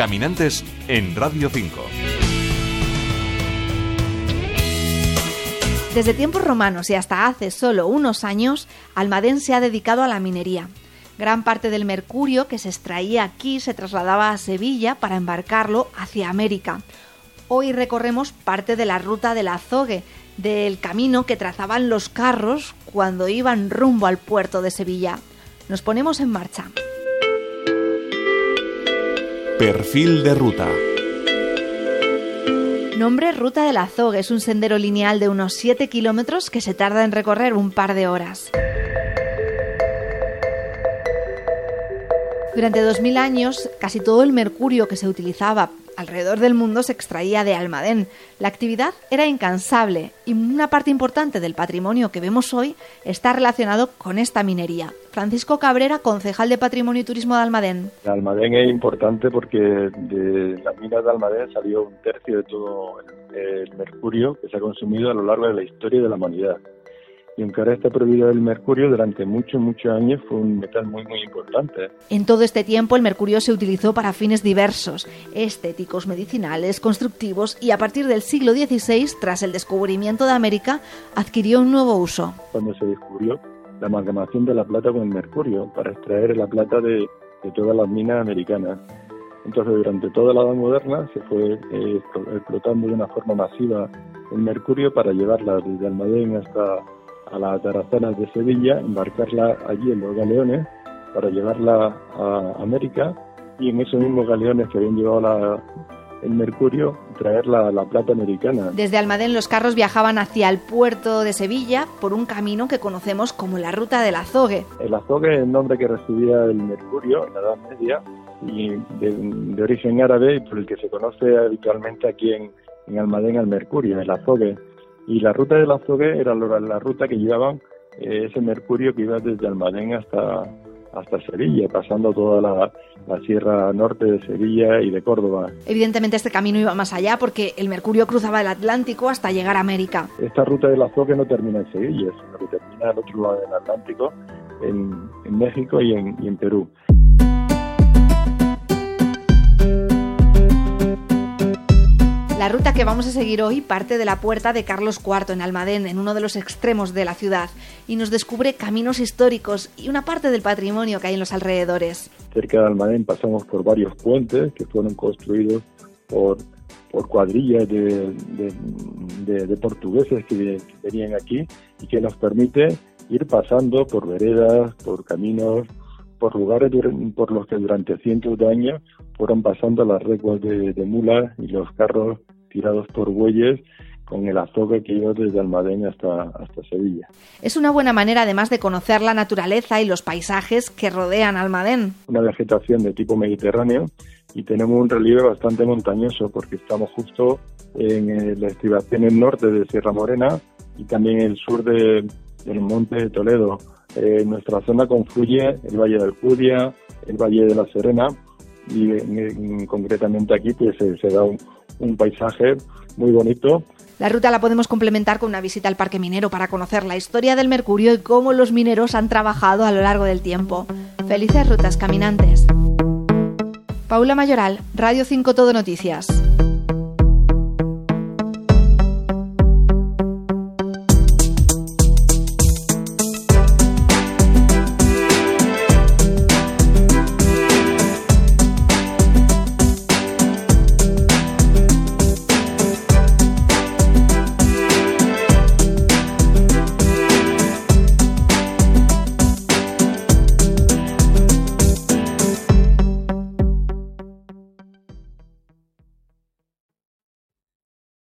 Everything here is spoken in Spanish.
Caminantes en Radio 5. Desde tiempos romanos y hasta hace solo unos años, Almadén se ha dedicado a la minería. Gran parte del mercurio que se extraía aquí se trasladaba a Sevilla para embarcarlo hacia América. Hoy recorremos parte de la ruta del azogue, del camino que trazaban los carros cuando iban rumbo al puerto de Sevilla. Nos ponemos en marcha. Perfil de ruta. Nombre Ruta del Azogue es un sendero lineal de unos 7 kilómetros que se tarda en recorrer un par de horas. Durante 2000 años, casi todo el mercurio que se utilizaba alrededor del mundo se extraía de Almadén. La actividad era incansable y una parte importante del patrimonio que vemos hoy está relacionado con esta minería. Francisco Cabrera, concejal de Patrimonio y Turismo de Almadén. Almadén es importante porque de la mina de Almadén salió un tercio de todo el mercurio que se ha consumido a lo largo de la historia de la humanidad y aunque ahora está prohibido el mercurio, durante muchos, muchos años fue un metal muy, muy importante. En todo este tiempo el mercurio se utilizó para fines diversos, estéticos, medicinales, constructivos y a partir del siglo XVI, tras el descubrimiento de América, adquirió un nuevo uso. Cuando se descubrió la amalgamación de la plata con el mercurio para extraer la plata de, todas las minas americanas. Entonces, durante toda la edad moderna se fue eh, explotando de una forma masiva el mercurio para llevarla desde Almadén hasta a las Tarazanas de Sevilla, embarcarla allí en los galeones para llevarla a América y en esos mismos galeones que habían llevado el mercurio, traer la, plata americana. Desde Almadén los carros viajaban hacia el puerto de Sevilla por un camino que conocemos como la ruta del azogue. El azogue es el nombre que recibía el mercurio en la Edad Media y de, origen árabe y por el que se conoce habitualmente aquí en, en Almadén al mercurio, el azogue. Y la ruta del Azogue era la, ruta que llevaban eh, ese mercurio que iba desde Almadén hasta, hasta Sevilla, pasando toda la, sierra norte de Sevilla y de Córdoba. Evidentemente este camino iba más allá porque el mercurio cruzaba el Atlántico hasta llegar a América. Esta ruta del Azogue no termina en Sevilla, sino que termina al otro lado del Atlántico, en, México y en, y en Perú. La ruta que vamos a seguir hoy parte de la puerta de Carlos IV en Almadén, en uno de los extremos de la ciudad, y nos descubre caminos históricos y una parte del patrimonio que hay en los alrededores. Cerca de Almadén pasamos por varios puentes que fueron construidos por, por cuadrillas de, de, portugueses que venían aquí y que nos permite ir pasando por veredas, por caminos, por lugares por los que durante cientos de años fueron pasando las recuas de, mulas y los carros tirados por bueyes con el azogue que iba desde Almadén hasta, hasta Sevilla. Es una buena manera además de conocer la naturaleza y los paisajes que rodean Almadén. Una vegetación de tipo mediterráneo y tenemos un relieve bastante montañoso porque estamos justo en eh, la estribación norte de Sierra Morena y también el sur de, del Monte de Toledo. Eh, nuestra zona confluye el Valle del Cudia, el Valle de la Serena y concretamente aquí pues se da un paisaje muy bonito. La ruta la podemos complementar con una visita al Parque Minero para conocer la historia del mercurio y cómo los mineros han trabajado a lo largo del tiempo. Felices rutas caminantes. Paula Mayoral, Radio 5 Todo Noticias.